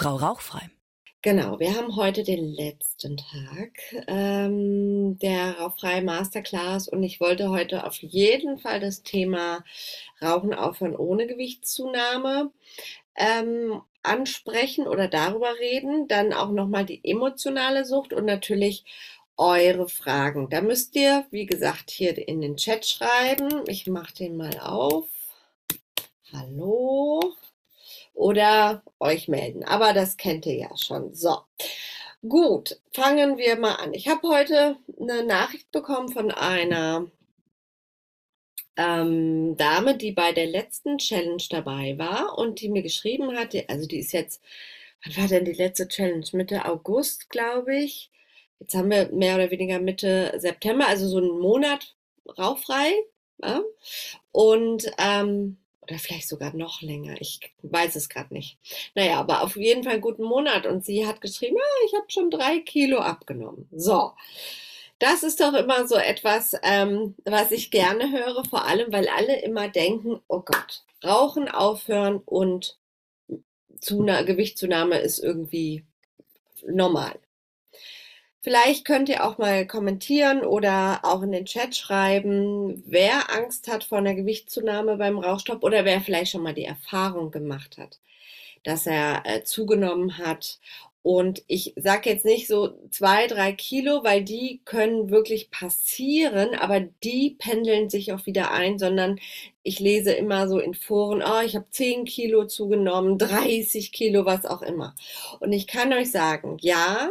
Frau Rauchfrei. Genau, wir haben heute den letzten Tag ähm, der Rauchfrei Masterclass und ich wollte heute auf jeden Fall das Thema Rauchen aufhören ohne Gewichtszunahme ähm, ansprechen oder darüber reden. Dann auch nochmal die emotionale Sucht und natürlich eure Fragen. Da müsst ihr, wie gesagt, hier in den Chat schreiben. Ich mache den mal auf. Hallo oder euch melden. Aber das kennt ihr ja schon. So. Gut, fangen wir mal an. Ich habe heute eine Nachricht bekommen von einer ähm, Dame, die bei der letzten Challenge dabei war und die mir geschrieben hatte, also die ist jetzt, wann war denn die letzte Challenge? Mitte August, glaube ich. Jetzt haben wir mehr oder weniger Mitte September, also so einen Monat rauchfrei. Ja? Und ähm, oder vielleicht sogar noch länger. Ich weiß es gerade nicht. Naja, aber auf jeden Fall guten Monat. Und sie hat geschrieben, ja, ich habe schon drei Kilo abgenommen. So. Das ist doch immer so etwas, ähm, was ich gerne höre, vor allem, weil alle immer denken, oh Gott, Rauchen aufhören und Zuna Gewichtszunahme ist irgendwie normal. Vielleicht könnt ihr auch mal kommentieren oder auch in den Chat schreiben, wer Angst hat vor einer Gewichtszunahme beim Rauchstopp oder wer vielleicht schon mal die Erfahrung gemacht hat, dass er äh, zugenommen hat. Und ich sage jetzt nicht so zwei, drei Kilo, weil die können wirklich passieren, aber die pendeln sich auch wieder ein, sondern ich lese immer so in Foren, oh, ich habe 10 Kilo zugenommen, 30 Kilo, was auch immer. Und ich kann euch sagen, ja,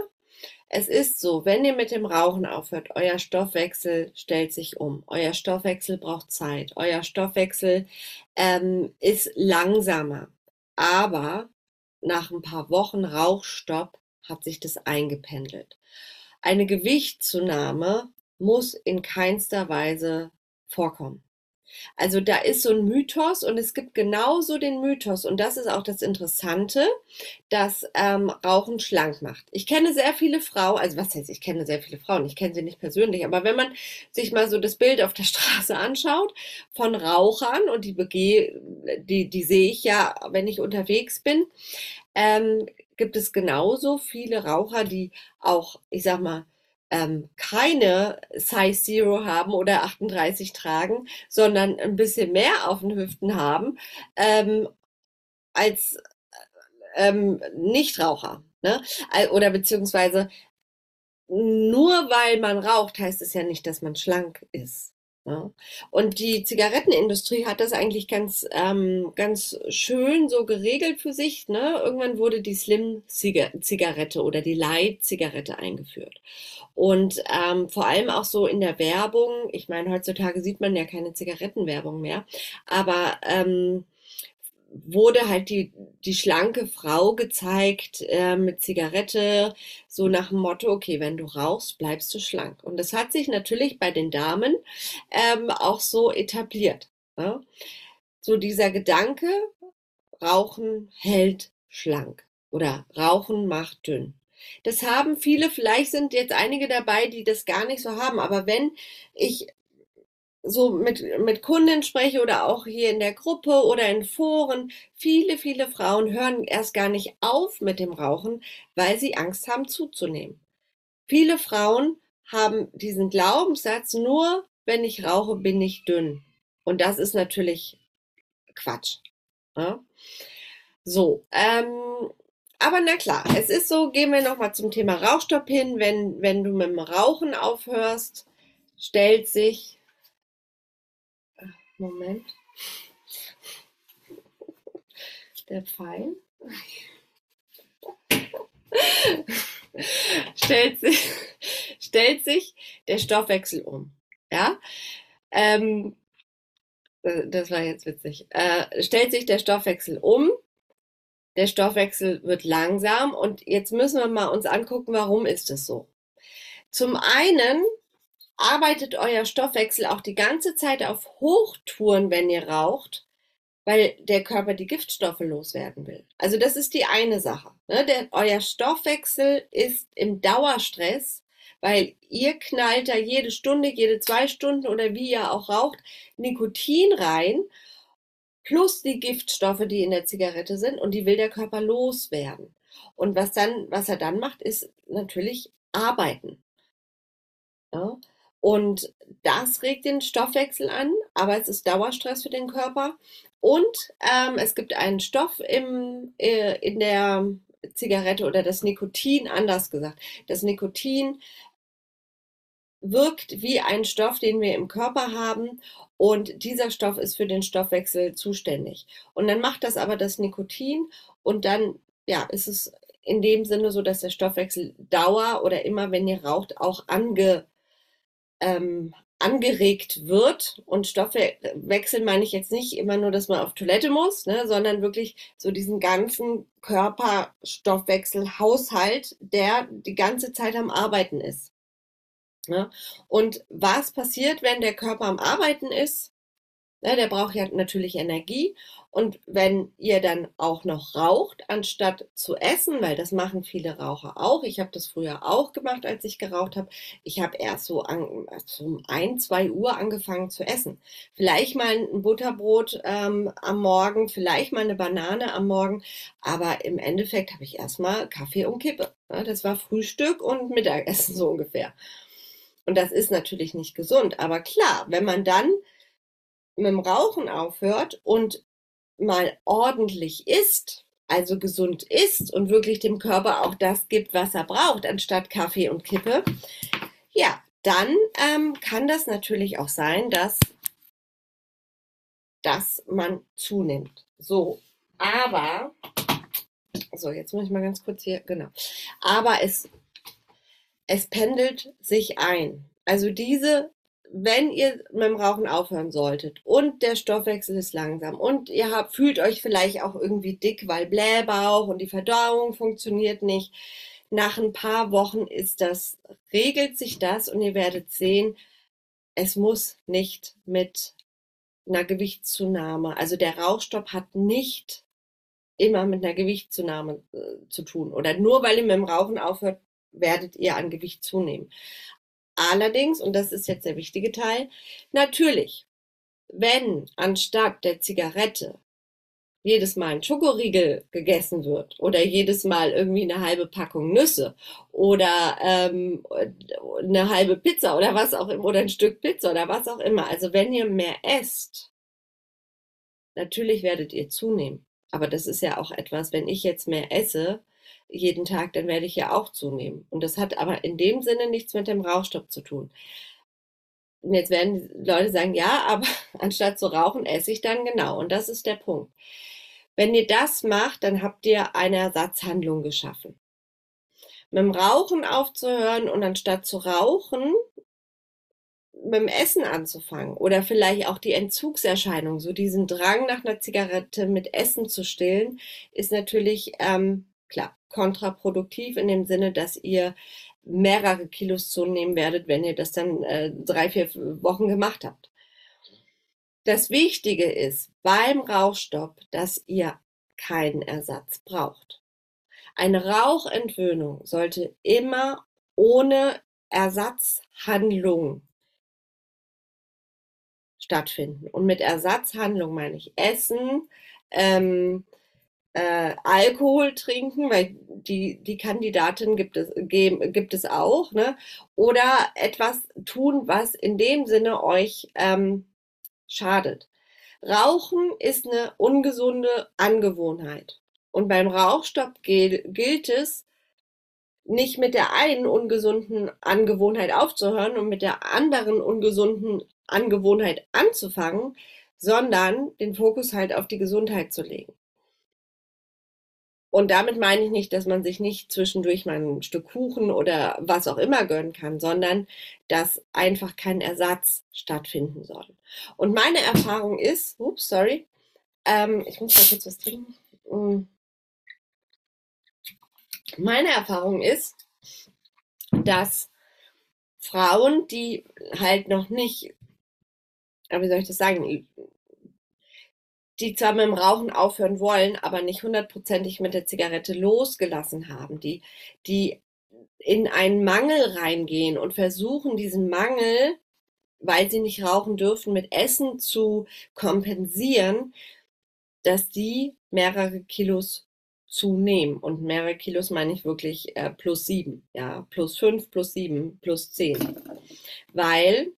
es ist so, wenn ihr mit dem Rauchen aufhört, euer Stoffwechsel stellt sich um. Euer Stoffwechsel braucht Zeit. Euer Stoffwechsel ähm, ist langsamer. Aber nach ein paar Wochen Rauchstopp hat sich das eingependelt. Eine Gewichtszunahme muss in keinster Weise vorkommen. Also da ist so ein Mythos und es gibt genauso den Mythos und das ist auch das Interessante, dass ähm, Rauchen schlank macht. Ich kenne sehr viele Frauen, also was heißt, ich kenne sehr viele Frauen, ich kenne sie nicht persönlich, aber wenn man sich mal so das Bild auf der Straße anschaut von Rauchern und die begehe, die, die sehe ich ja, wenn ich unterwegs bin, ähm, gibt es genauso viele Raucher, die auch, ich sag mal, ähm, keine Size Zero haben oder 38 tragen, sondern ein bisschen mehr auf den Hüften haben ähm, als ähm, Nichtraucher. Ne? Oder beziehungsweise nur weil man raucht, heißt es ja nicht, dass man schlank ist. Ja. Und die Zigarettenindustrie hat das eigentlich ganz, ähm, ganz schön so geregelt für sich. Ne? Irgendwann wurde die Slim-Zigarette oder die Light-Zigarette eingeführt. Und ähm, vor allem auch so in der Werbung, ich meine, heutzutage sieht man ja keine Zigarettenwerbung mehr, aber ähm, wurde halt die, die schlanke Frau gezeigt äh, mit Zigarette, so nach dem Motto, okay, wenn du rauchst, bleibst du schlank. Und das hat sich natürlich bei den Damen ähm, auch so etabliert. Ja? So dieser Gedanke, Rauchen hält schlank oder Rauchen macht dünn. Das haben viele, vielleicht sind jetzt einige dabei, die das gar nicht so haben, aber wenn ich so mit, mit Kunden spreche oder auch hier in der Gruppe oder in Foren, viele, viele Frauen hören erst gar nicht auf mit dem Rauchen, weil sie Angst haben zuzunehmen. Viele Frauen haben diesen Glaubenssatz, nur wenn ich rauche, bin ich dünn. Und das ist natürlich Quatsch. Ja? So, ähm, aber na klar, es ist so, gehen wir nochmal zum Thema Rauchstopp hin. Wenn, wenn du mit dem Rauchen aufhörst, stellt sich Moment. Der Pfeil stellt, sich, stellt sich der Stoffwechsel um. Ja, ähm, das war jetzt witzig. Äh, stellt sich der Stoffwechsel um. Der Stoffwechsel wird langsam und jetzt müssen wir mal uns angucken, warum ist es so. Zum einen arbeitet euer Stoffwechsel auch die ganze Zeit auf Hochtouren, wenn ihr raucht, weil der Körper die Giftstoffe loswerden will. Also das ist die eine Sache. Ne? Der, euer Stoffwechsel ist im Dauerstress, weil ihr knallt da jede Stunde, jede zwei Stunden oder wie ihr auch raucht, Nikotin rein, plus die Giftstoffe, die in der Zigarette sind und die will der Körper loswerden. Und was dann, was er dann macht, ist natürlich arbeiten. Ja? Und das regt den Stoffwechsel an, aber es ist Dauerstress für den Körper. Und ähm, es gibt einen Stoff im, äh, in der Zigarette oder das Nikotin, anders gesagt. Das Nikotin wirkt wie ein Stoff, den wir im Körper haben und dieser Stoff ist für den Stoffwechsel zuständig. Und dann macht das aber das Nikotin und dann ja, ist es in dem Sinne so, dass der Stoffwechsel Dauer oder immer, wenn ihr raucht, auch ange, ähm, angeregt wird. Und Stoffwechsel meine ich jetzt nicht immer nur, dass man auf Toilette muss, ne, sondern wirklich so diesen ganzen Körperstoffwechselhaushalt, der die ganze Zeit am Arbeiten ist. Ne? Und was passiert, wenn der Körper am Arbeiten ist? Ja, der braucht ja natürlich Energie. Und wenn ihr dann auch noch raucht, anstatt zu essen, weil das machen viele Raucher auch. Ich habe das früher auch gemacht, als ich geraucht habe. Ich habe erst so an, so um ein, zwei Uhr angefangen zu essen. Vielleicht mal ein Butterbrot ähm, am Morgen, vielleicht mal eine Banane am Morgen. Aber im Endeffekt habe ich erstmal Kaffee und Kippe. Ja, das war Frühstück und Mittagessen so ungefähr. Und das ist natürlich nicht gesund. Aber klar, wenn man dann mit dem Rauchen aufhört und mal ordentlich isst, also gesund isst und wirklich dem Körper auch das gibt, was er braucht, anstatt Kaffee und Kippe, ja, dann ähm, kann das natürlich auch sein, dass, dass man zunimmt. So, aber, so, jetzt muss ich mal ganz kurz hier, genau, aber es, es pendelt sich ein. Also diese wenn ihr mit dem Rauchen aufhören solltet und der Stoffwechsel ist langsam und ihr habt, fühlt euch vielleicht auch irgendwie dick, weil Blähbauch und die Verdauung funktioniert nicht, nach ein paar Wochen ist das, regelt sich das und ihr werdet sehen, es muss nicht mit einer Gewichtszunahme, also der Rauchstopp hat nicht immer mit einer Gewichtszunahme äh, zu tun oder nur weil ihr mit dem Rauchen aufhört, werdet ihr an Gewicht zunehmen. Allerdings, und das ist jetzt der wichtige Teil, natürlich, wenn anstatt der Zigarette jedes Mal ein Schokoriegel gegessen wird oder jedes Mal irgendwie eine halbe Packung Nüsse oder ähm, eine halbe Pizza oder was auch immer oder ein Stück Pizza oder was auch immer. Also wenn ihr mehr esst, natürlich werdet ihr zunehmen. Aber das ist ja auch etwas, wenn ich jetzt mehr esse, jeden Tag, dann werde ich ja auch zunehmen. Und das hat aber in dem Sinne nichts mit dem Rauchstopp zu tun. Und jetzt werden Leute sagen, ja, aber anstatt zu rauchen, esse ich dann genau. Und das ist der Punkt. Wenn ihr das macht, dann habt ihr eine Ersatzhandlung geschaffen. Mit dem Rauchen aufzuhören und anstatt zu rauchen, mit dem Essen anzufangen oder vielleicht auch die Entzugserscheinung, so diesen Drang nach einer Zigarette mit Essen zu stillen, ist natürlich ähm, klar kontraproduktiv in dem Sinne, dass ihr mehrere Kilos zunehmen werdet, wenn ihr das dann äh, drei, vier Wochen gemacht habt. Das Wichtige ist beim Rauchstopp, dass ihr keinen Ersatz braucht. Eine Rauchentwöhnung sollte immer ohne Ersatzhandlung stattfinden. Und mit Ersatzhandlung meine ich Essen, ähm, äh, Alkohol trinken, weil die, die Kandidatin gibt es, gibt es auch, ne? oder etwas tun, was in dem Sinne euch ähm, schadet. Rauchen ist eine ungesunde Angewohnheit. Und beim Rauchstopp gilt es, nicht mit der einen ungesunden Angewohnheit aufzuhören und mit der anderen ungesunden Angewohnheit anzufangen, sondern den Fokus halt auf die Gesundheit zu legen. Und damit meine ich nicht, dass man sich nicht zwischendurch mal ein Stück Kuchen oder was auch immer gönnen kann, sondern dass einfach kein Ersatz stattfinden soll. Und meine Erfahrung ist, ups, sorry, ähm, ich muss da kurz was trinken. Mm. Meine Erfahrung ist, dass Frauen, die halt noch nicht, wie soll ich das sagen, die zwar mit dem Rauchen aufhören wollen, aber nicht hundertprozentig mit der Zigarette losgelassen haben, die, die in einen Mangel reingehen und versuchen, diesen Mangel, weil sie nicht rauchen dürfen, mit Essen zu kompensieren, dass die mehrere Kilos zunehmen. Und mehrere Kilos meine ich wirklich äh, plus sieben, ja, plus fünf, plus sieben, plus zehn. Weil,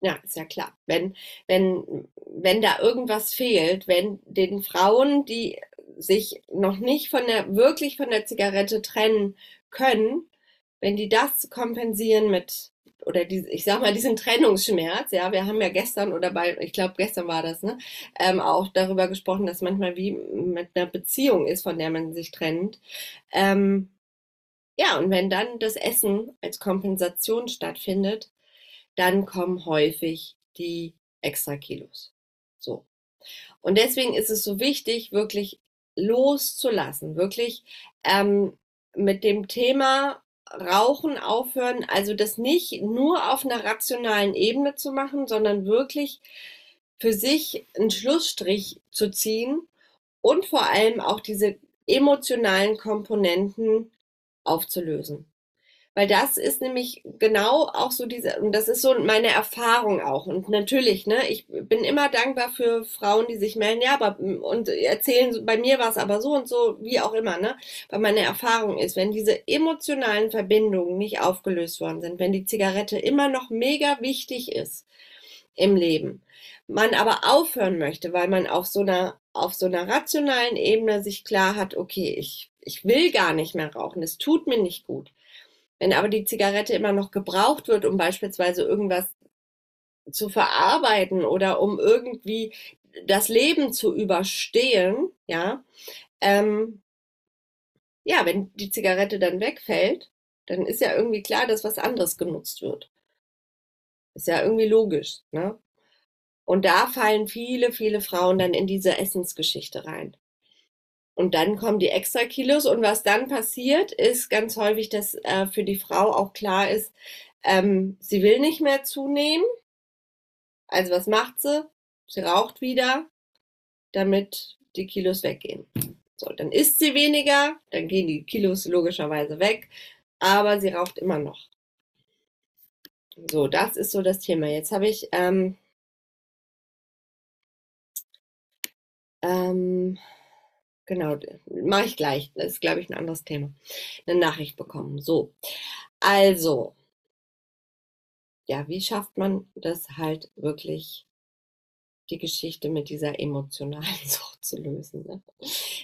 ja, ist ja klar, wenn, wenn, wenn da irgendwas fehlt, wenn den Frauen, die sich noch nicht von der, wirklich von der Zigarette trennen können, wenn die das kompensieren mit oder die, ich sag mal, diesen Trennungsschmerz, ja, wir haben ja gestern oder bei, ich glaube, gestern war das, ne, ähm, auch darüber gesprochen, dass manchmal wie mit einer Beziehung ist, von der man sich trennt. Ähm, ja, und wenn dann das Essen als Kompensation stattfindet, dann kommen häufig die extra Kilos. So. Und deswegen ist es so wichtig, wirklich loszulassen, wirklich ähm, mit dem Thema Rauchen aufhören, also das nicht nur auf einer rationalen Ebene zu machen, sondern wirklich für sich einen Schlussstrich zu ziehen und vor allem auch diese emotionalen Komponenten aufzulösen. Weil das ist nämlich genau auch so diese, und das ist so meine Erfahrung auch. Und natürlich, ne, ich bin immer dankbar für Frauen, die sich melden, ja, aber und erzählen, bei mir war es aber so und so, wie auch immer, ne? Weil meine Erfahrung ist, wenn diese emotionalen Verbindungen nicht aufgelöst worden sind, wenn die Zigarette immer noch mega wichtig ist im Leben, man aber aufhören möchte, weil man auf so einer, auf so einer rationalen Ebene sich klar hat, okay, ich, ich will gar nicht mehr rauchen, es tut mir nicht gut wenn aber die Zigarette immer noch gebraucht wird, um beispielsweise irgendwas zu verarbeiten oder um irgendwie das Leben zu überstehen, ja, ähm, ja, wenn die Zigarette dann wegfällt, dann ist ja irgendwie klar, dass was anderes genutzt wird. Ist ja irgendwie logisch, ne? Und da fallen viele, viele Frauen dann in diese Essensgeschichte rein. Und dann kommen die extra Kilos. Und was dann passiert, ist ganz häufig, dass äh, für die Frau auch klar ist, ähm, sie will nicht mehr zunehmen. Also was macht sie? Sie raucht wieder, damit die Kilos weggehen. So, dann isst sie weniger, dann gehen die Kilos logischerweise weg, aber sie raucht immer noch. So, das ist so das Thema. Jetzt habe ich ähm, ähm, Genau, mache ich gleich. Das ist, glaube ich, ein anderes Thema. Eine Nachricht bekommen. So, also, ja, wie schafft man das halt wirklich, die Geschichte mit dieser emotionalen Sucht zu lösen? Ne?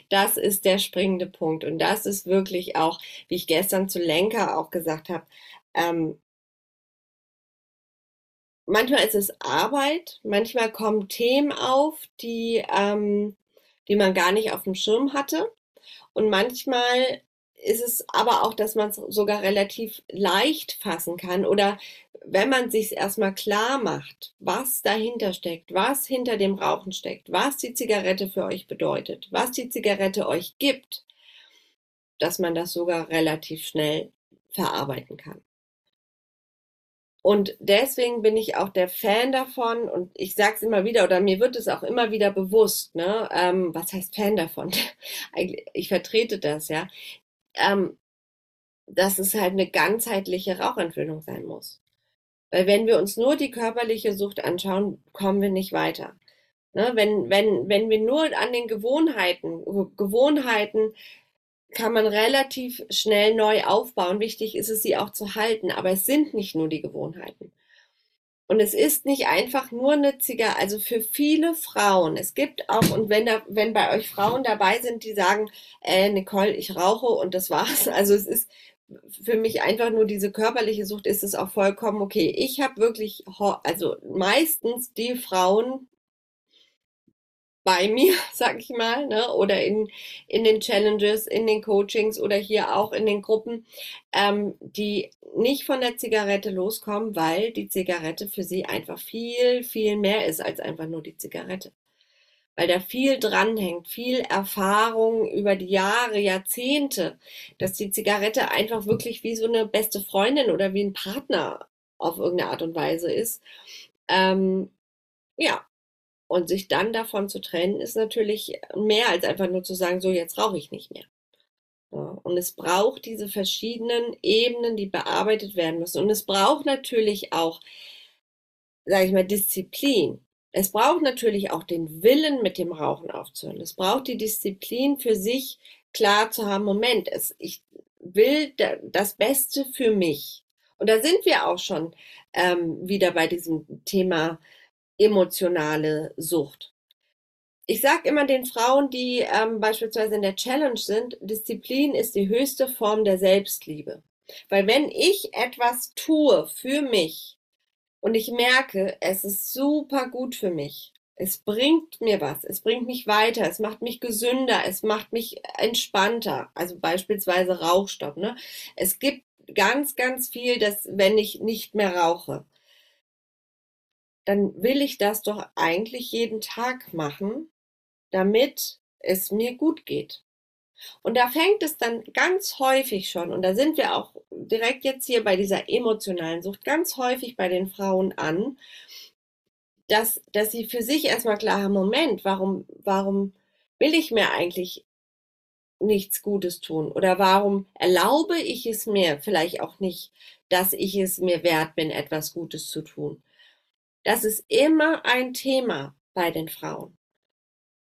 Das ist der springende Punkt. Und das ist wirklich auch, wie ich gestern zu Lenker auch gesagt habe, ähm, manchmal ist es Arbeit, manchmal kommen Themen auf, die ähm, die man gar nicht auf dem Schirm hatte. Und manchmal ist es aber auch, dass man es sogar relativ leicht fassen kann oder wenn man sich erstmal klar macht, was dahinter steckt, was hinter dem Rauchen steckt, was die Zigarette für euch bedeutet, was die Zigarette euch gibt, dass man das sogar relativ schnell verarbeiten kann. Und deswegen bin ich auch der Fan davon und ich sage es immer wieder oder mir wird es auch immer wieder bewusst, ne? Ähm, was heißt Fan davon? ich vertrete das, ja, ähm, dass es halt eine ganzheitliche Rauchentwöhnung sein muss. Weil wenn wir uns nur die körperliche Sucht anschauen, kommen wir nicht weiter. Ne? Wenn, wenn, wenn wir nur an den Gewohnheiten, Gewohnheiten kann man relativ schnell neu aufbauen. Wichtig ist es, sie auch zu halten. Aber es sind nicht nur die Gewohnheiten. Und es ist nicht einfach nur eine Zigarette, also für viele Frauen. Es gibt auch, und wenn da, wenn bei euch Frauen dabei sind, die sagen, äh, Nicole, ich rauche und das war's. Also es ist für mich einfach nur diese körperliche Sucht, ist es auch vollkommen okay. Ich habe wirklich, also meistens die Frauen, bei mir, sag ich mal, ne? oder in, in den Challenges, in den Coachings oder hier auch in den Gruppen, ähm, die nicht von der Zigarette loskommen, weil die Zigarette für sie einfach viel, viel mehr ist als einfach nur die Zigarette. Weil da viel dranhängt, viel Erfahrung über die Jahre, Jahrzehnte, dass die Zigarette einfach wirklich wie so eine beste Freundin oder wie ein Partner auf irgendeine Art und Weise ist. Ähm, ja, und sich dann davon zu trennen, ist natürlich mehr als einfach nur zu sagen, so jetzt rauche ich nicht mehr. Und es braucht diese verschiedenen Ebenen, die bearbeitet werden müssen. Und es braucht natürlich auch, sage ich mal, Disziplin. Es braucht natürlich auch den Willen, mit dem Rauchen aufzuhören. Es braucht die Disziplin für sich klar zu haben, Moment, es, ich will das Beste für mich. Und da sind wir auch schon ähm, wieder bei diesem Thema emotionale Sucht. Ich sage immer den Frauen, die ähm, beispielsweise in der Challenge sind, Disziplin ist die höchste Form der Selbstliebe. Weil wenn ich etwas tue für mich und ich merke, es ist super gut für mich, es bringt mir was, es bringt mich weiter, es macht mich gesünder, es macht mich entspannter, also beispielsweise Rauchstopp. Ne? Es gibt ganz, ganz viel, dass wenn ich nicht mehr rauche, dann will ich das doch eigentlich jeden Tag machen, damit es mir gut geht. Und da fängt es dann ganz häufig schon, und da sind wir auch direkt jetzt hier bei dieser emotionalen Sucht, ganz häufig bei den Frauen an, dass, dass sie für sich erstmal klar haben, Moment, warum, warum will ich mir eigentlich nichts Gutes tun? Oder warum erlaube ich es mir vielleicht auch nicht, dass ich es mir wert bin, etwas Gutes zu tun? Das ist immer ein Thema bei den Frauen.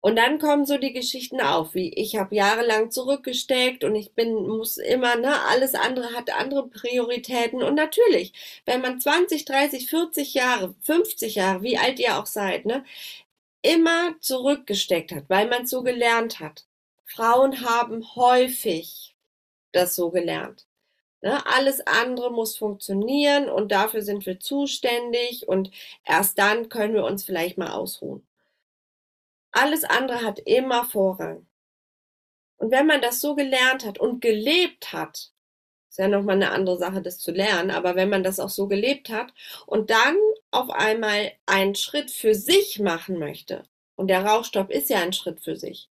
Und dann kommen so die Geschichten auf, wie ich habe jahrelang zurückgesteckt und ich bin, muss immer, ne, alles andere hat andere Prioritäten. Und natürlich, wenn man 20, 30, 40 Jahre, 50 Jahre, wie alt ihr auch seid, ne, immer zurückgesteckt hat, weil man es so gelernt hat. Frauen haben häufig das so gelernt. Ne? Alles andere muss funktionieren und dafür sind wir zuständig und erst dann können wir uns vielleicht mal ausruhen. Alles andere hat immer Vorrang. Und wenn man das so gelernt hat und gelebt hat, ist ja nochmal eine andere Sache, das zu lernen, aber wenn man das auch so gelebt hat und dann auf einmal einen Schritt für sich machen möchte, und der Rauchstopp ist ja ein Schritt für sich,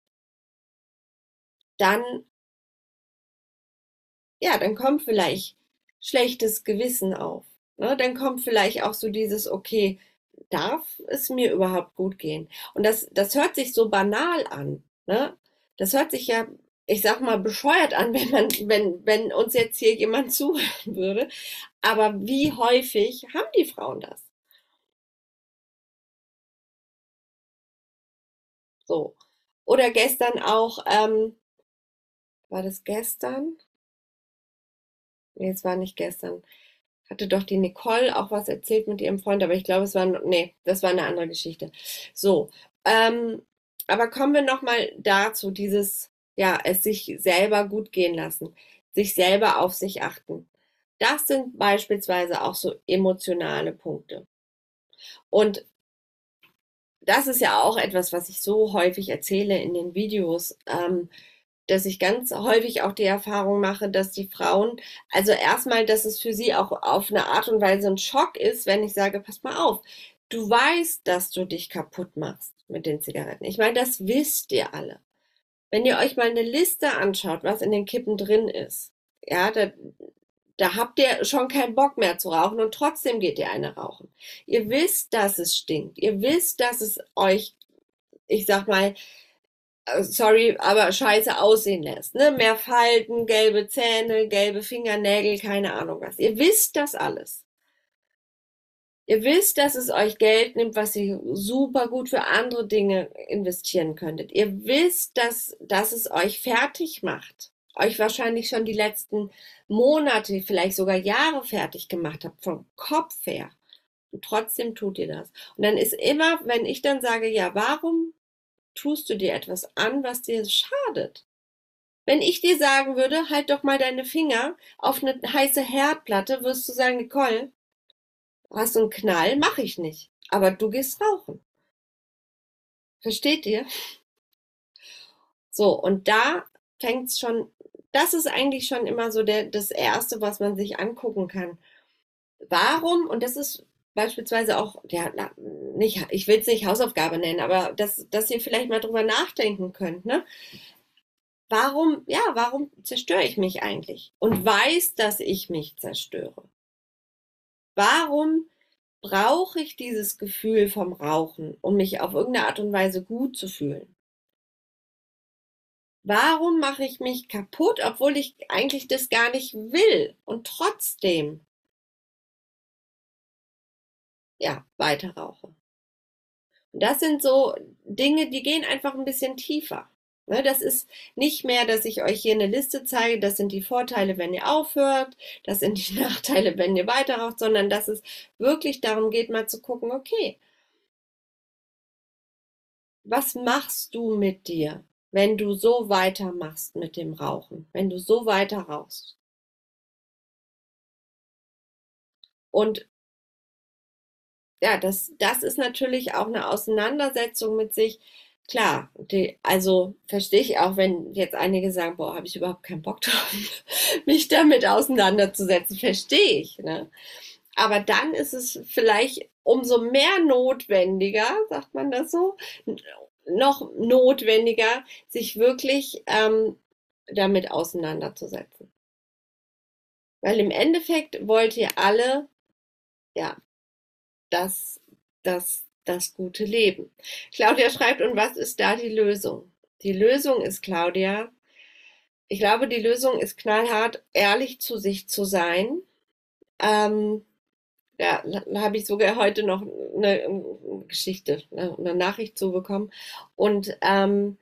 dann, ja, dann kommt vielleicht schlechtes Gewissen auf. Ne? Dann kommt vielleicht auch so dieses, okay, darf es mir überhaupt gut gehen? Und das, das hört sich so banal an. Ne? Das hört sich ja, ich sag mal, bescheuert an, wenn man, wenn, wenn uns jetzt hier jemand zuhören würde. Aber wie häufig haben die Frauen das? So. Oder gestern auch, ähm, war das gestern? Nee, es war nicht gestern hatte doch die Nicole auch was erzählt mit ihrem Freund, aber ich glaube, es war, nee, das war eine andere Geschichte. So, ähm, aber kommen wir nochmal dazu, dieses, ja, es sich selber gut gehen lassen, sich selber auf sich achten. Das sind beispielsweise auch so emotionale Punkte. Und das ist ja auch etwas, was ich so häufig erzähle in den Videos. Ähm, dass ich ganz häufig auch die Erfahrung mache, dass die Frauen, also erstmal, dass es für sie auch auf eine Art und Weise ein Schock ist, wenn ich sage, pass mal auf, du weißt, dass du dich kaputt machst mit den Zigaretten. Ich meine, das wisst ihr alle. Wenn ihr euch mal eine Liste anschaut, was in den Kippen drin ist, ja, da, da habt ihr schon keinen Bock mehr zu rauchen und trotzdem geht ihr eine rauchen. Ihr wisst, dass es stinkt. Ihr wisst, dass es euch, ich sag mal, sorry, aber scheiße aussehen lässt. Ne? Mehr Falten, gelbe Zähne, gelbe Fingernägel, keine Ahnung was. Ihr wisst das alles. Ihr wisst, dass es euch Geld nimmt, was ihr super gut für andere Dinge investieren könntet. Ihr wisst, dass, dass es euch fertig macht. Euch wahrscheinlich schon die letzten Monate, vielleicht sogar Jahre fertig gemacht habt, vom Kopf her. Und trotzdem tut ihr das. Und dann ist immer, wenn ich dann sage, ja, warum tust du dir etwas an, was dir schadet. Wenn ich dir sagen würde, halt doch mal deine Finger auf eine heiße Herdplatte, wirst du sagen, Nicole, hast du einen Knall? Mach ich nicht. Aber du gehst rauchen. Versteht ihr? So, und da fängt's schon, das ist eigentlich schon immer so der, das Erste, was man sich angucken kann. Warum, und das ist beispielsweise auch, ja, nicht, ich will es nicht Hausaufgabe nennen, aber dass, dass ihr vielleicht mal drüber nachdenken könnt, ne? Warum, ja, warum zerstöre ich mich eigentlich? Und weiß, dass ich mich zerstöre. Warum brauche ich dieses Gefühl vom Rauchen, um mich auf irgendeine Art und Weise gut zu fühlen? Warum mache ich mich kaputt, obwohl ich eigentlich das gar nicht will und trotzdem ja, weiter rauche. Das sind so Dinge, die gehen einfach ein bisschen tiefer. Ne, das ist nicht mehr, dass ich euch hier eine Liste zeige, das sind die Vorteile, wenn ihr aufhört, das sind die Nachteile, wenn ihr weiter raucht, sondern dass es wirklich darum geht, mal zu gucken, okay, was machst du mit dir, wenn du so weitermachst mit dem Rauchen, wenn du so weiter rauchst? Und ja, das, das ist natürlich auch eine Auseinandersetzung mit sich. Klar, die, also verstehe ich auch, wenn jetzt einige sagen, boah, habe ich überhaupt keinen Bock drauf, mich damit auseinanderzusetzen, verstehe ich. Ne? Aber dann ist es vielleicht umso mehr notwendiger, sagt man das so, noch notwendiger, sich wirklich ähm, damit auseinanderzusetzen. Weil im Endeffekt wollt ihr alle, ja, das, das, das gute Leben. Claudia schreibt, und was ist da die Lösung? Die Lösung ist, Claudia, ich glaube, die Lösung ist knallhart, ehrlich zu sich zu sein. Ähm, ja, da habe ich sogar heute noch eine Geschichte, ne, eine Nachricht zu bekommen. Und ähm,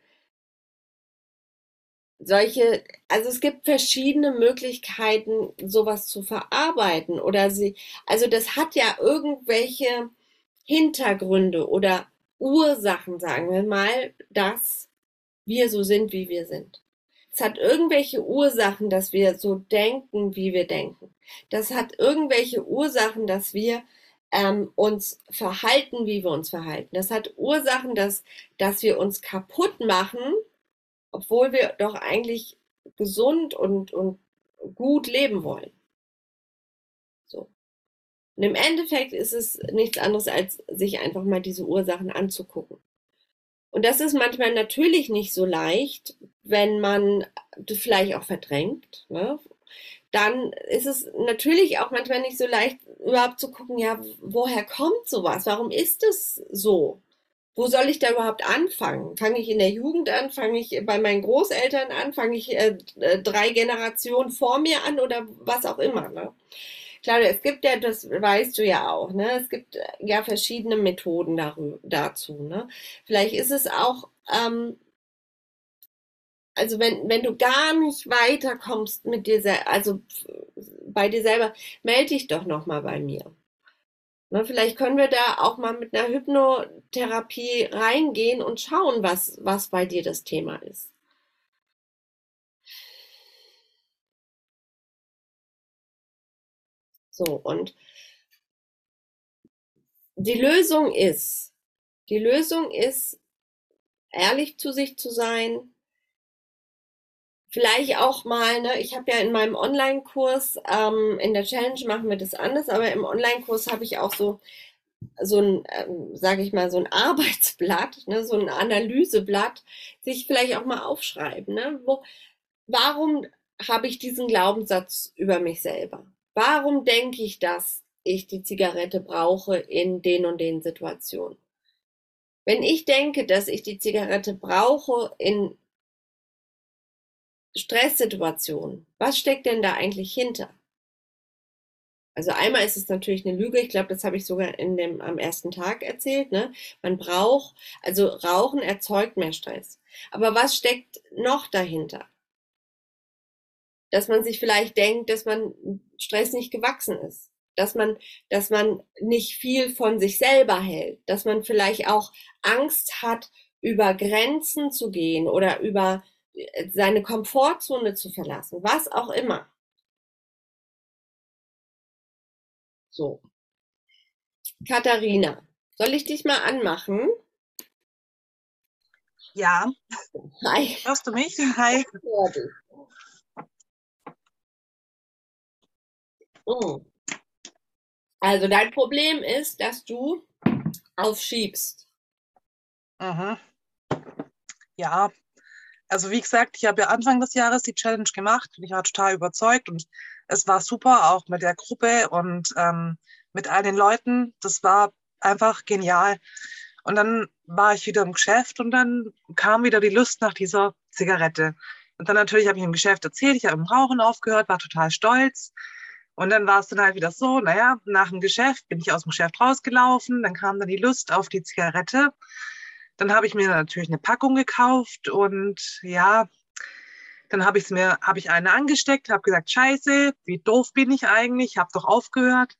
solche, also es gibt verschiedene Möglichkeiten, sowas zu verarbeiten oder sie, also das hat ja irgendwelche Hintergründe oder Ursachen, sagen wir mal, dass wir so sind, wie wir sind. Es hat irgendwelche Ursachen, dass wir so denken, wie wir denken. Das hat irgendwelche Ursachen, dass wir ähm, uns verhalten, wie wir uns verhalten. Das hat Ursachen, dass, dass wir uns kaputt machen, obwohl wir doch eigentlich gesund und, und gut leben wollen. So. Und im Endeffekt ist es nichts anderes, als sich einfach mal diese Ursachen anzugucken. Und das ist manchmal natürlich nicht so leicht, wenn man das vielleicht auch verdrängt. Ne? Dann ist es natürlich auch manchmal nicht so leicht, überhaupt zu gucken, ja, woher kommt sowas? Warum ist es so? Wo soll ich da überhaupt anfangen? Fange ich in der Jugend an? Fange ich bei meinen Großeltern an? Fange ich äh, äh, drei Generationen vor mir an oder was auch immer? Ne? Klar, es gibt ja, das weißt du ja auch, ne? es gibt äh, ja verschiedene Methoden darüber, dazu. Ne? Vielleicht ist es auch, ähm, also wenn, wenn du gar nicht weiterkommst mit dir, also bei dir selber, melde dich doch nochmal bei mir. Ne, vielleicht können wir da auch mal mit einer Hypnotherapie reingehen und schauen, was, was bei dir das Thema ist. So, und die Lösung ist, die Lösung ist, ehrlich zu sich zu sein, vielleicht auch mal, ne, ich habe ja in meinem Online-Kurs, ähm, in der Challenge machen wir das anders, aber im Online-Kurs habe ich auch so, so ein, ähm, sage ich mal, so ein Arbeitsblatt, ne, so ein Analyseblatt, sich vielleicht auch mal aufschreiben. Ne, wo, warum habe ich diesen Glaubenssatz über mich selber? Warum denke ich, dass ich die Zigarette brauche in den und den Situationen? Wenn ich denke, dass ich die Zigarette brauche in Stresssituation, was steckt denn da eigentlich hinter? Also einmal ist es natürlich eine Lüge, ich glaube, das habe ich sogar in dem am ersten Tag erzählt, ne? Man braucht, also Rauchen erzeugt mehr Stress. Aber was steckt noch dahinter? Dass man sich vielleicht denkt, dass man Stress nicht gewachsen ist, dass man, dass man nicht viel von sich selber hält, dass man vielleicht auch Angst hat, über Grenzen zu gehen oder über seine Komfortzone zu verlassen, was auch immer. So. Katharina, soll ich dich mal anmachen? Ja. Hi. Hörst du mich? Hi. Also dein Problem ist, dass du aufschiebst. Mhm. Ja, also wie gesagt, ich habe ja Anfang des Jahres die Challenge gemacht und ich war total überzeugt und es war super, auch mit der Gruppe und ähm, mit all den Leuten. Das war einfach genial. Und dann war ich wieder im Geschäft und dann kam wieder die Lust nach dieser Zigarette. Und dann natürlich habe ich im Geschäft erzählt, ich habe im Rauchen aufgehört, war total stolz. Und dann war es dann halt wieder so, naja, nach dem Geschäft bin ich aus dem Geschäft rausgelaufen, dann kam dann die Lust auf die Zigarette. Dann habe ich mir natürlich eine Packung gekauft und ja, dann habe ich mir, habe ich eine angesteckt, habe gesagt, scheiße, wie doof bin ich eigentlich, habe doch aufgehört.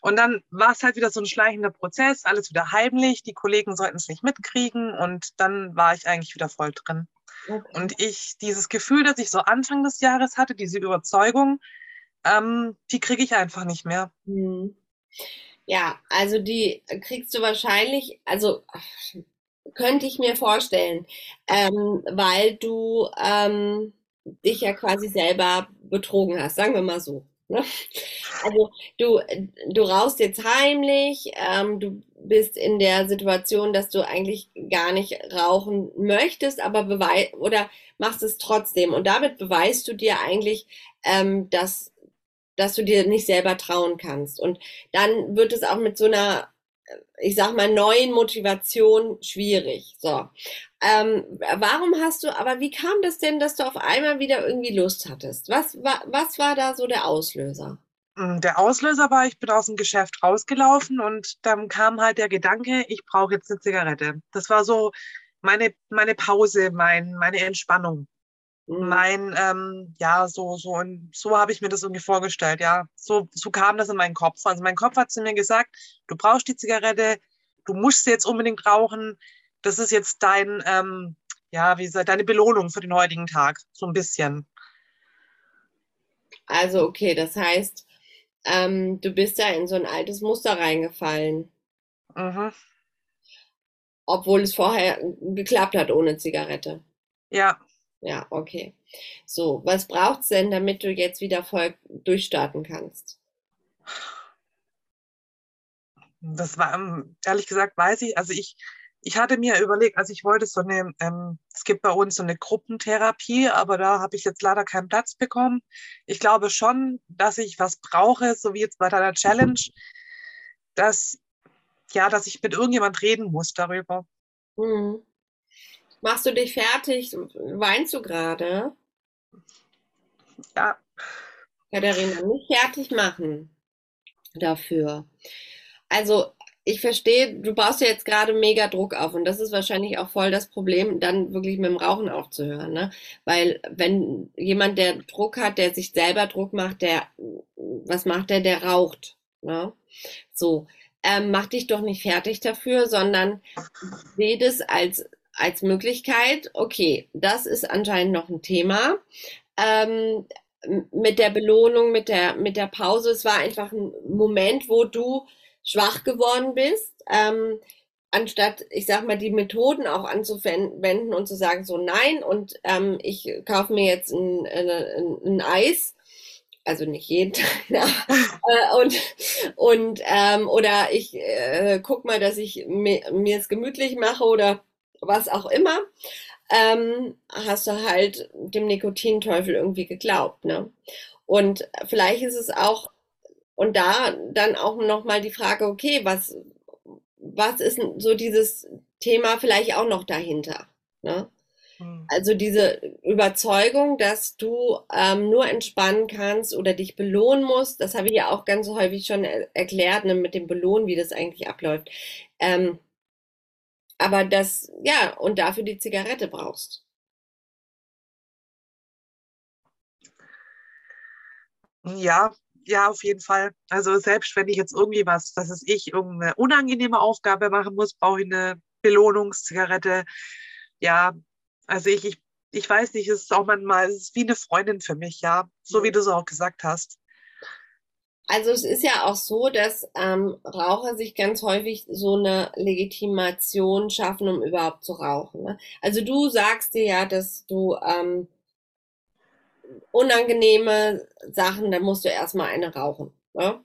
Und dann war es halt wieder so ein schleichender Prozess, alles wieder heimlich, die Kollegen sollten es nicht mitkriegen und dann war ich eigentlich wieder voll drin. Okay. Und ich, dieses Gefühl, das ich so Anfang des Jahres hatte, diese Überzeugung, ähm, die kriege ich einfach nicht mehr. Hm. Ja, also die kriegst du wahrscheinlich, also könnte ich mir vorstellen, ähm, weil du ähm, dich ja quasi selber betrogen hast, sagen wir mal so. Ne? Also du, du rauchst jetzt heimlich, ähm, du bist in der Situation, dass du eigentlich gar nicht rauchen möchtest, aber beweis oder machst es trotzdem. Und damit beweist du dir eigentlich, ähm, dass, dass du dir nicht selber trauen kannst. Und dann wird es auch mit so einer ich sag mal, neuen Motivation schwierig. So. Ähm, warum hast du, aber wie kam das denn, dass du auf einmal wieder irgendwie Lust hattest? Was, wa, was war da so der Auslöser? Mm, der Auslöser war, ich bin aus dem Geschäft rausgelaufen und dann kam halt der Gedanke, ich brauche jetzt eine Zigarette. Das war so meine, meine Pause, mein, meine Entspannung. Mhm. Mein, ähm, ja, so, so, so habe ich mir das irgendwie vorgestellt, ja. So, so kam das in meinen Kopf. Also mein Kopf hat zu mir gesagt, du brauchst die Zigarette, du musst sie jetzt unbedingt rauchen. Das ist jetzt dein, ähm, ja, wie gesagt, deine Belohnung für den heutigen Tag, so ein bisschen. Also, okay, das heißt, ähm, du bist da in so ein altes Muster reingefallen. Mhm. Obwohl es vorher geklappt hat ohne Zigarette. Ja. Ja, okay. So, was braucht's denn, damit du jetzt wieder voll durchstarten kannst? Das war, ähm, ehrlich gesagt, weiß ich, also ich, ich hatte mir überlegt, also ich wollte so eine, ähm, es gibt bei uns so eine Gruppentherapie, aber da habe ich jetzt leider keinen Platz bekommen. Ich glaube schon, dass ich was brauche, so wie jetzt bei deiner Challenge, dass, ja, dass ich mit irgendjemand reden muss darüber. Mhm. Machst du dich fertig? Weinst du gerade? Ja. Katharina, nicht fertig machen dafür. Also, ich verstehe, du baust ja jetzt gerade mega Druck auf und das ist wahrscheinlich auch voll das Problem, dann wirklich mit dem Rauchen aufzuhören. Ne? Weil wenn jemand, der Druck hat, der sich selber Druck macht, der, was macht der, der raucht. Ne? So, ähm, mach dich doch nicht fertig dafür, sondern sehe das als als Möglichkeit, okay, das ist anscheinend noch ein Thema. Ähm, mit der Belohnung, mit der, mit der Pause, es war einfach ein Moment, wo du schwach geworden bist. Ähm, anstatt, ich sag mal, die Methoden auch anzuwenden und zu sagen, so nein, und ähm, ich kaufe mir jetzt ein, ein, ein, Eis, also nicht jeden Tag, äh, und, und ähm, oder ich äh, guck mal, dass ich mir es gemütlich mache oder was auch immer, ähm, hast du halt dem Nikotinteufel irgendwie geglaubt. Ne? Und vielleicht ist es auch, und da dann auch nochmal die Frage, okay, was, was ist so dieses Thema vielleicht auch noch dahinter? Ne? Hm. Also diese Überzeugung, dass du ähm, nur entspannen kannst oder dich belohnen musst, das habe ich ja auch ganz häufig schon er erklärt, ne, mit dem Belohnen, wie das eigentlich abläuft. Ähm, aber das, ja, und dafür die Zigarette brauchst. Ja, ja, auf jeden Fall. Also selbst wenn ich jetzt irgendwie was, dass es ich irgendeine unangenehme Aufgabe machen muss, brauche ich eine Belohnungszigarette. Ja, also ich, ich, ich weiß nicht, es ist auch manchmal, es ist wie eine Freundin für mich, ja, so wie du es auch gesagt hast. Also es ist ja auch so, dass ähm, Raucher sich ganz häufig so eine Legitimation schaffen, um überhaupt zu rauchen. Ne? Also du sagst dir ja, dass du ähm, unangenehme Sachen, da musst du erstmal eine rauchen. Ne?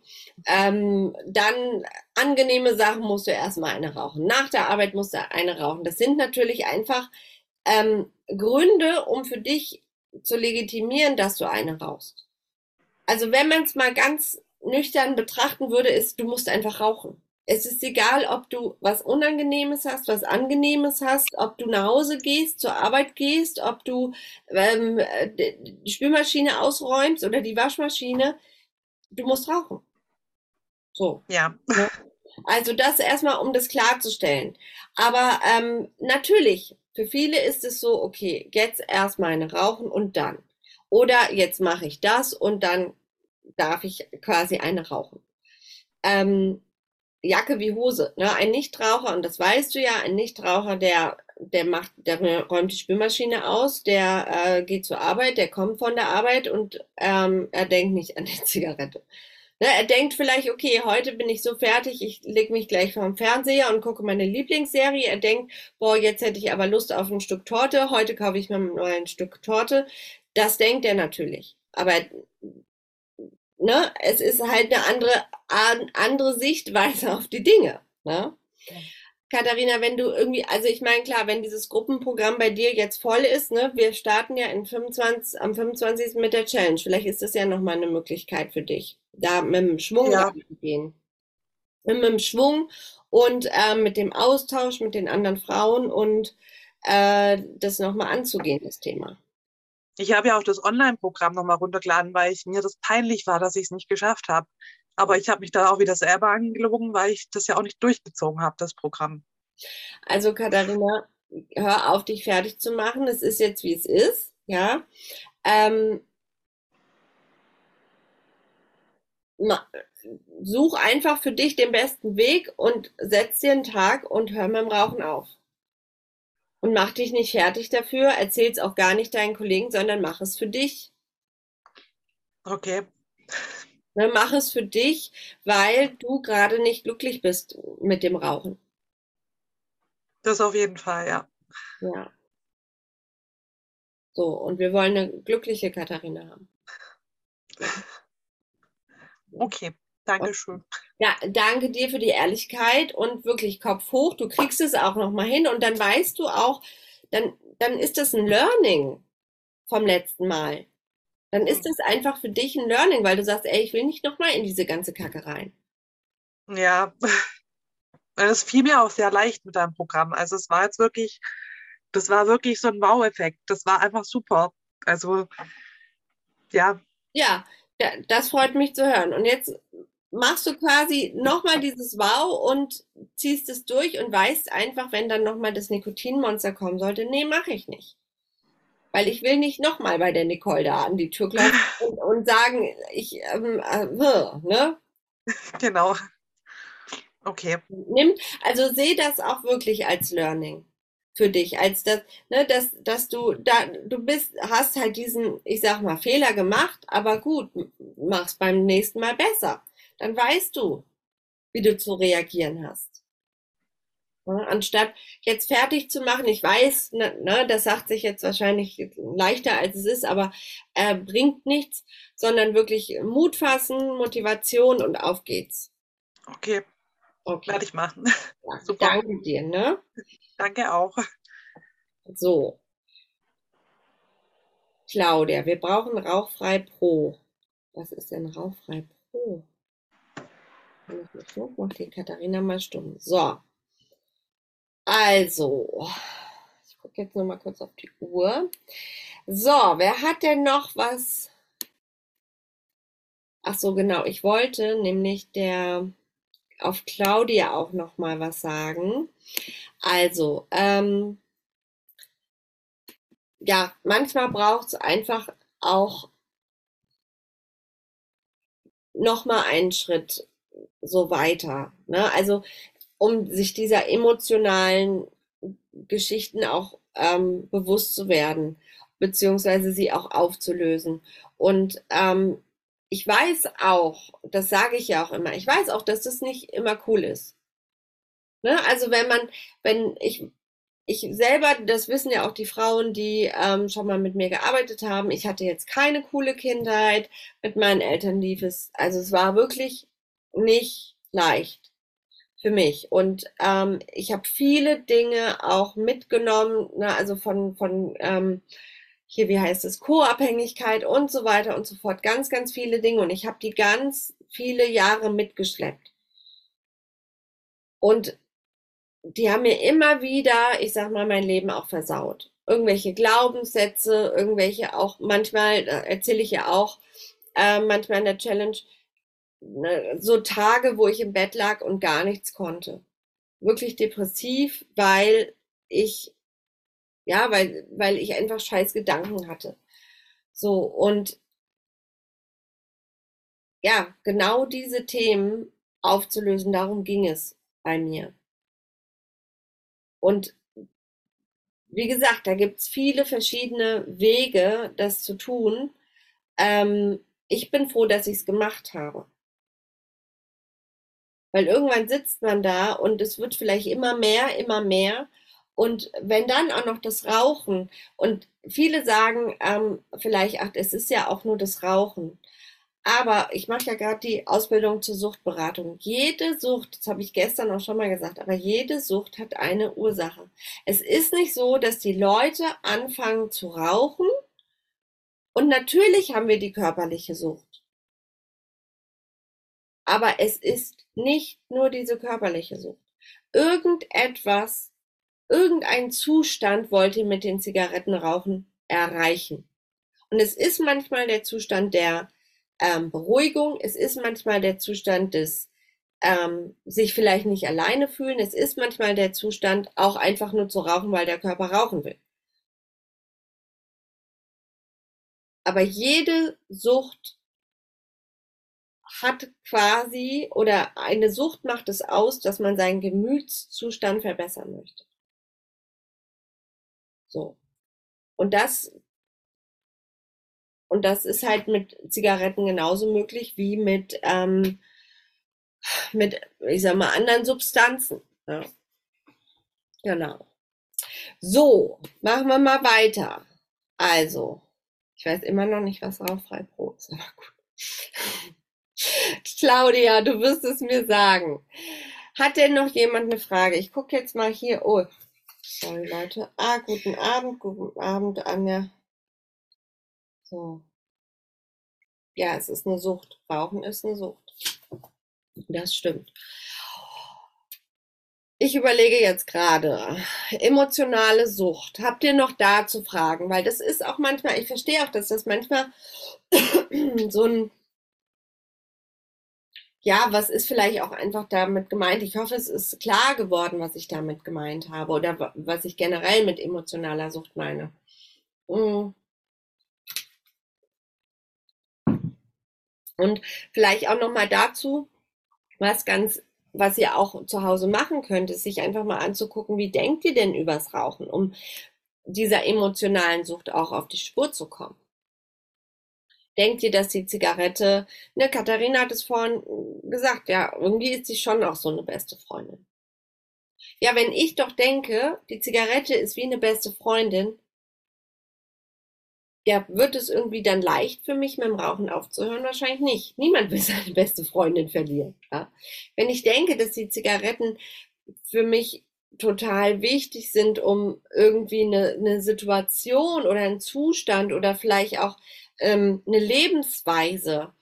Ähm, dann angenehme Sachen musst du erstmal eine rauchen. Nach der Arbeit musst du eine rauchen. Das sind natürlich einfach ähm, Gründe, um für dich zu legitimieren, dass du eine rauchst. Also wenn man es mal ganz nüchtern betrachten würde, ist, du musst einfach rauchen. Es ist egal, ob du was Unangenehmes hast, was Angenehmes hast, ob du nach Hause gehst, zur Arbeit gehst, ob du ähm, die Spülmaschine ausräumst oder die Waschmaschine. du musst rauchen. So. Ja. Ne? Also das erstmal, um das klarzustellen. Aber ähm, natürlich, für viele ist es so, okay, jetzt erstmal eine rauchen und dann. Oder jetzt mache ich das und dann darf ich quasi eine rauchen. Ähm, Jacke wie Hose. Ne? Ein Nichtraucher, und das weißt du ja, ein Nichtraucher, der, der macht, der räumt die Spülmaschine aus, der äh, geht zur Arbeit, der kommt von der Arbeit und ähm, er denkt nicht an die Zigarette. Ne? Er denkt vielleicht, okay, heute bin ich so fertig, ich leg mich gleich vorm Fernseher und gucke meine Lieblingsserie. Er denkt, boah, jetzt hätte ich aber Lust auf ein Stück Torte, heute kaufe ich mir mal ein Stück Torte. Das denkt er natürlich. Aber ne, es ist halt eine andere, andere Sichtweise auf die Dinge. Ne? Ja. Katharina, wenn du irgendwie, also ich meine, klar, wenn dieses Gruppenprogramm bei dir jetzt voll ist, ne, wir starten ja in 25, am 25. mit der Challenge. Vielleicht ist das ja nochmal eine Möglichkeit für dich, da mit dem Schwung ja. zu gehen. Mit dem Schwung und äh, mit dem Austausch mit den anderen Frauen und äh, das nochmal anzugehen, das Thema. Ich habe ja auch das Online-Programm nochmal runtergeladen, weil ich mir das peinlich war, dass ich es nicht geschafft habe. Aber ich habe mich da auch wieder selber angelogen, weil ich das ja auch nicht durchgezogen habe, das Programm. Also Katharina, hör auf, dich fertig zu machen. Es ist jetzt, wie es ist. Ja. Ähm, such einfach für dich den besten Weg und setz dir einen Tag und hör mit dem Rauchen auf. Und mach dich nicht fertig dafür, erzähl es auch gar nicht deinen Kollegen, sondern mach es für dich. Okay. Dann mach es für dich, weil du gerade nicht glücklich bist mit dem Rauchen. Das auf jeden Fall, ja. Ja. So, und wir wollen eine glückliche Katharina haben. Okay. Dankeschön. Ja, danke dir für die Ehrlichkeit und wirklich Kopf hoch. Du kriegst es auch nochmal hin und dann weißt du auch, dann, dann ist das ein Learning vom letzten Mal. Dann ist es einfach für dich ein Learning, weil du sagst, ey, ich will nicht nochmal in diese ganze Kacke rein. Ja, es fiel mir auch sehr leicht mit deinem Programm. Also es war jetzt wirklich, das war wirklich so ein Wow-Effekt. Das war einfach super. Also, ja. Ja, das freut mich zu hören. Und jetzt machst du quasi nochmal dieses Wow und ziehst es durch und weißt einfach, wenn dann nochmal das Nikotinmonster kommen sollte, nee, mache ich nicht. Weil ich will nicht nochmal bei der Nicole da an die Tür klopfen und, und, sagen, ich, ähm, äh, ne? Genau. Okay. Nimm, also sehe das auch wirklich als Learning für dich, als das, ne, dass, dass du da, du bist, hast halt diesen, ich sag mal, Fehler gemacht, aber gut, mach's beim nächsten Mal besser dann weißt du, wie du zu reagieren hast. Anstatt jetzt fertig zu machen, ich weiß, ne, ne, das sagt sich jetzt wahrscheinlich leichter als es ist, aber äh, bringt nichts, sondern wirklich Mut fassen, Motivation und auf geht's. Okay. okay. Werde ich machen. Ja, Super. Danke dir, ne? Danke auch. So. Claudia, wir brauchen Rauchfrei Pro. Was ist denn Rauchfrei Pro? Mach die Katharina mal stumm. So. Also, ich gucke jetzt noch mal kurz auf die Uhr. So, wer hat denn noch was? Ach so, genau. Ich wollte nämlich der auf Claudia auch noch mal was sagen. Also, ähm, ja, manchmal braucht es einfach auch noch mal einen Schritt so weiter. Ne? Also um sich dieser emotionalen Geschichten auch ähm, bewusst zu werden, beziehungsweise sie auch aufzulösen. Und ähm, ich weiß auch, das sage ich ja auch immer, ich weiß auch, dass das nicht immer cool ist. Ne? Also wenn man, wenn ich, ich selber, das wissen ja auch die Frauen, die ähm, schon mal mit mir gearbeitet haben, ich hatte jetzt keine coole Kindheit, mit meinen Eltern lief es, also es war wirklich nicht leicht für mich. Und ähm, ich habe viele Dinge auch mitgenommen, ne, also von, von ähm, hier, wie heißt es, Co-Abhängigkeit und so weiter und so fort. Ganz, ganz viele Dinge. Und ich habe die ganz viele Jahre mitgeschleppt. Und die haben mir immer wieder, ich sag mal, mein Leben auch versaut. Irgendwelche Glaubenssätze, irgendwelche auch, manchmal, erzähle ich ja auch, äh, manchmal in der Challenge, so Tage, wo ich im Bett lag und gar nichts konnte. Wirklich depressiv, weil ich, ja, weil, weil ich einfach scheiß Gedanken hatte. So, und ja, genau diese Themen aufzulösen, darum ging es bei mir. Und wie gesagt, da gibt es viele verschiedene Wege, das zu tun. Ähm, ich bin froh, dass ich es gemacht habe. Weil irgendwann sitzt man da und es wird vielleicht immer mehr, immer mehr. Und wenn dann auch noch das Rauchen und viele sagen ähm, vielleicht, ach, es ist ja auch nur das Rauchen. Aber ich mache ja gerade die Ausbildung zur Suchtberatung. Jede Sucht, das habe ich gestern auch schon mal gesagt, aber jede Sucht hat eine Ursache. Es ist nicht so, dass die Leute anfangen zu rauchen und natürlich haben wir die körperliche Sucht. Aber es ist nicht nur diese körperliche Sucht. Irgendetwas, irgendein Zustand wollt ihr mit den Zigarettenrauchen erreichen. Und es ist manchmal der Zustand der ähm, Beruhigung, es ist manchmal der Zustand des ähm, sich vielleicht nicht alleine fühlen, es ist manchmal der Zustand, auch einfach nur zu rauchen, weil der Körper rauchen will. Aber jede Sucht hat quasi oder eine Sucht macht es aus, dass man seinen Gemütszustand verbessern möchte. So. Und das und das ist halt mit Zigaretten genauso möglich wie mit, ähm, mit, ich sag mal, anderen Substanzen. Ja. Genau. So, machen wir mal weiter. Also, ich weiß immer noch nicht, was rauchfrei Pro ist, aber gut. Claudia, du wirst es mir sagen. Hat denn noch jemand eine Frage? Ich gucke jetzt mal hier. Oh, sorry Leute. Ah, guten Abend, guten Abend, Anja. So. Ja, es ist eine Sucht. Rauchen ist eine Sucht. Das stimmt. Ich überlege jetzt gerade, emotionale Sucht. Habt ihr noch dazu Fragen? Weil das ist auch manchmal, ich verstehe auch, dass das manchmal so ein, ja, was ist vielleicht auch einfach damit gemeint? Ich hoffe, es ist klar geworden, was ich damit gemeint habe oder was ich generell mit emotionaler Sucht meine. Mhm. Und vielleicht auch noch mal dazu, was ganz, was ihr auch zu Hause machen könnt, ist sich einfach mal anzugucken, wie denkt ihr denn übers Rauchen, um dieser emotionalen Sucht auch auf die Spur zu kommen. Denkt ihr, dass die Zigarette, ne, Katharina hat es vorhin gesagt, ja, irgendwie ist sie schon auch so eine beste Freundin. Ja, wenn ich doch denke, die Zigarette ist wie eine beste Freundin, ja, wird es irgendwie dann leicht für mich, mit dem Rauchen aufzuhören? Wahrscheinlich nicht. Niemand will seine beste Freundin verlieren. Ja? Wenn ich denke, dass die Zigaretten für mich total wichtig sind, um irgendwie eine, eine Situation oder einen Zustand oder vielleicht auch ähm, eine Lebensweise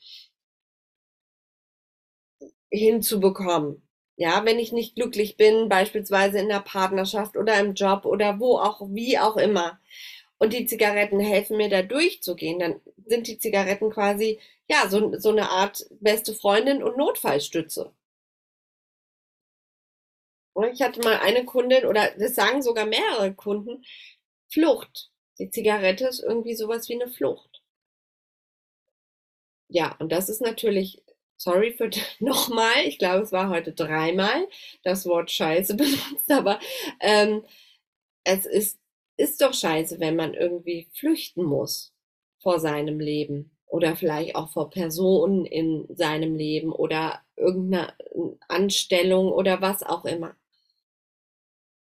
hinzubekommen. Ja, wenn ich nicht glücklich bin, beispielsweise in der Partnerschaft oder im Job oder wo auch, wie auch immer, und die Zigaretten helfen mir da durchzugehen, dann sind die Zigaretten quasi, ja, so, so eine Art beste Freundin und Notfallstütze. Ich hatte mal eine Kundin, oder das sagen sogar mehrere Kunden, Flucht. Die Zigarette ist irgendwie sowas wie eine Flucht. Ja, und das ist natürlich, sorry für nochmal, ich glaube, es war heute dreimal das Wort Scheiße benutzt, aber ähm, es ist ist doch scheiße, wenn man irgendwie flüchten muss vor seinem Leben oder vielleicht auch vor Personen in seinem Leben oder irgendeiner Anstellung oder was auch immer.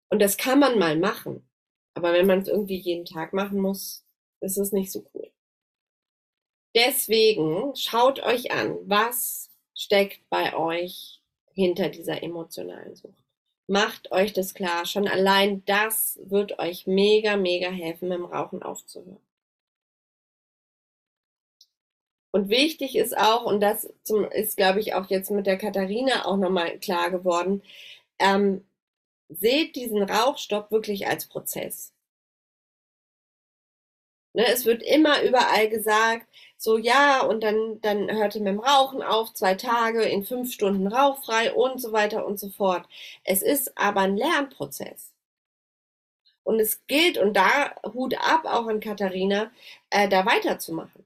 Und das kann man mal machen. Aber wenn man es irgendwie jeden Tag machen muss, ist es nicht so cool. Deswegen schaut euch an, was steckt bei euch hinter dieser emotionalen Sucht. Macht euch das klar. Schon allein das wird euch mega, mega helfen, mit dem Rauchen aufzuhören. Und wichtig ist auch, und das ist, glaube ich, auch jetzt mit der Katharina auch nochmal klar geworden, ähm, seht diesen Rauchstopp wirklich als Prozess. Ne, es wird immer überall gesagt, so ja, und dann, dann hörte mit dem Rauchen auf, zwei Tage in fünf Stunden rauchfrei und so weiter und so fort. Es ist aber ein Lernprozess. Und es gilt, und da Hut ab auch an Katharina, äh, da weiterzumachen.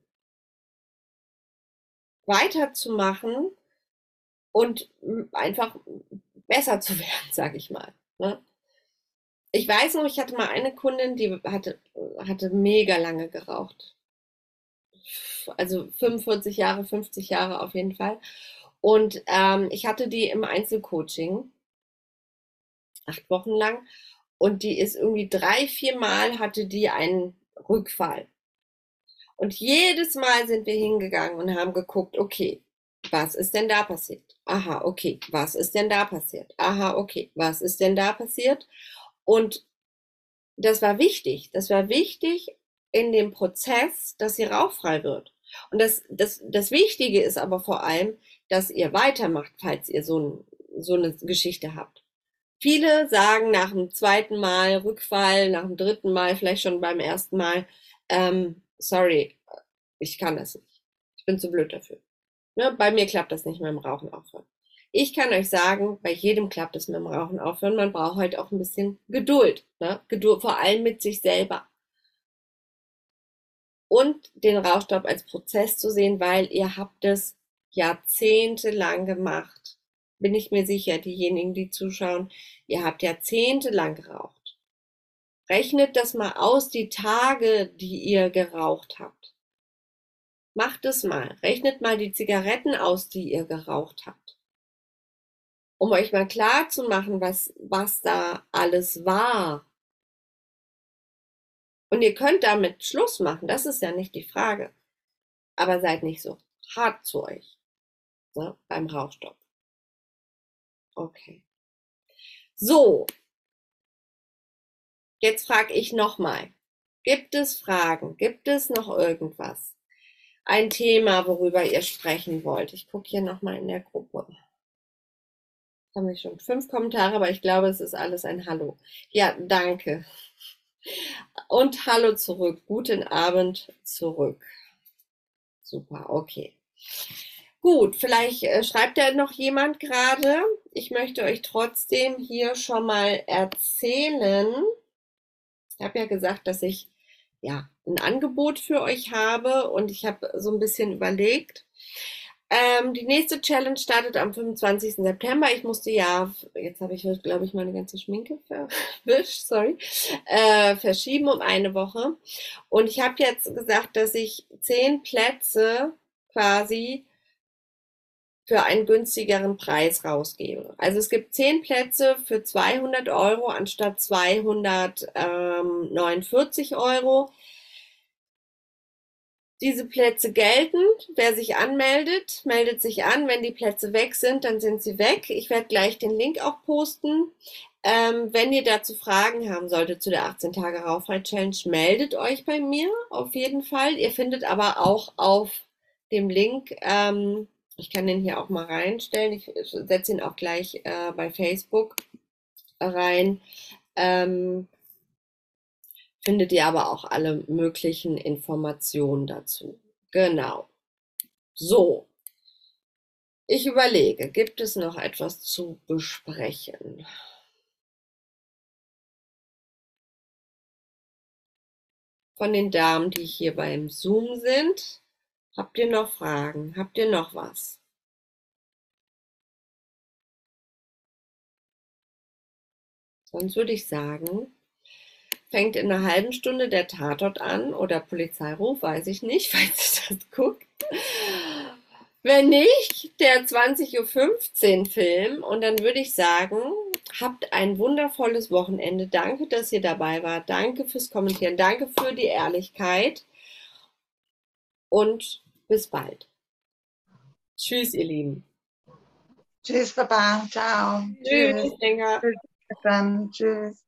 Weiterzumachen und einfach besser zu werden, sag ich mal. Ne? Ich weiß noch, ich hatte mal eine Kundin, die hatte, hatte mega lange geraucht. Also 45 Jahre, 50 Jahre auf jeden Fall. Und ähm, ich hatte die im Einzelcoaching, acht Wochen lang. Und die ist irgendwie drei, vier Mal hatte die einen Rückfall. Und jedes Mal sind wir hingegangen und haben geguckt, okay, was ist denn da passiert? Aha, okay, was ist denn da passiert? Aha, okay, was ist denn da passiert? Und das war wichtig. Das war wichtig in dem Prozess, dass sie rauchfrei wird. Und das, das, das Wichtige ist aber vor allem, dass ihr weitermacht, falls ihr so, ein, so eine Geschichte habt. Viele sagen nach dem zweiten Mal Rückfall, nach dem dritten Mal, vielleicht schon beim ersten Mal, ähm, sorry, ich kann das nicht. Ich bin zu blöd dafür. Ne? Bei mir klappt das nicht mit dem Rauchen aufhören. Ich kann euch sagen, bei jedem klappt es mit dem Rauchen aufhören. Man braucht halt auch ein bisschen Geduld. Ne? Geduld, vor allem mit sich selber. Und den Rauchstopp als Prozess zu sehen, weil ihr habt es jahrzehntelang gemacht. Bin ich mir sicher, diejenigen, die zuschauen, ihr habt jahrzehntelang geraucht. Rechnet das mal aus, die Tage, die ihr geraucht habt. Macht es mal. Rechnet mal die Zigaretten aus, die ihr geraucht habt. Um euch mal klar zu machen, was, was da alles war. Und ihr könnt damit Schluss machen, das ist ja nicht die Frage. Aber seid nicht so hart zu euch ne, beim Rauchstopp. Okay. So. Jetzt frage ich nochmal. Gibt es Fragen? Gibt es noch irgendwas? ein Thema, worüber ihr sprechen wollt. Ich gucke hier nochmal in der Gruppe. Haben wir schon fünf Kommentare, aber ich glaube, es ist alles ein Hallo. Ja, danke. Und Hallo zurück. Guten Abend zurück. Super, okay. Gut, vielleicht äh, schreibt ja noch jemand gerade. Ich möchte euch trotzdem hier schon mal erzählen. Ich habe ja gesagt, dass ich ja, ein Angebot für euch habe und ich habe so ein bisschen überlegt. Ähm, die nächste Challenge startet am 25. September. Ich musste ja, jetzt habe ich, glaube ich, meine ganze Schminke verwischt, sorry, äh, verschieben um eine Woche. Und ich habe jetzt gesagt, dass ich zehn Plätze quasi für einen günstigeren Preis rausgebe. Also es gibt zehn Plätze für 200 Euro anstatt 249 Euro. Diese Plätze gelten. Wer sich anmeldet, meldet sich an. Wenn die Plätze weg sind, dann sind sie weg. Ich werde gleich den Link auch posten. Ähm, wenn ihr dazu Fragen haben solltet zu der 18 Tage Rauchfrei Challenge, meldet euch bei mir auf jeden Fall. Ihr findet aber auch auf dem Link ähm, ich kann den hier auch mal reinstellen. Ich setze ihn auch gleich äh, bei Facebook rein. Ähm, findet ihr aber auch alle möglichen Informationen dazu. Genau. So. Ich überlege, gibt es noch etwas zu besprechen? Von den Damen, die hier beim Zoom sind. Habt ihr noch Fragen? Habt ihr noch was? Sonst würde ich sagen, fängt in einer halben Stunde der Tatort an oder Polizeiruf, weiß ich nicht, falls ihr das guckt. Wenn nicht, der 20.15 Uhr Film. Und dann würde ich sagen, habt ein wundervolles Wochenende. Danke, dass ihr dabei wart. Danke fürs Kommentieren. Danke für die Ehrlichkeit. Und bis bald. Tschüss, ihr Lieben. Tschüss, Papa. Ciao. Tschüss, Tschüss. Dann. Tschüss.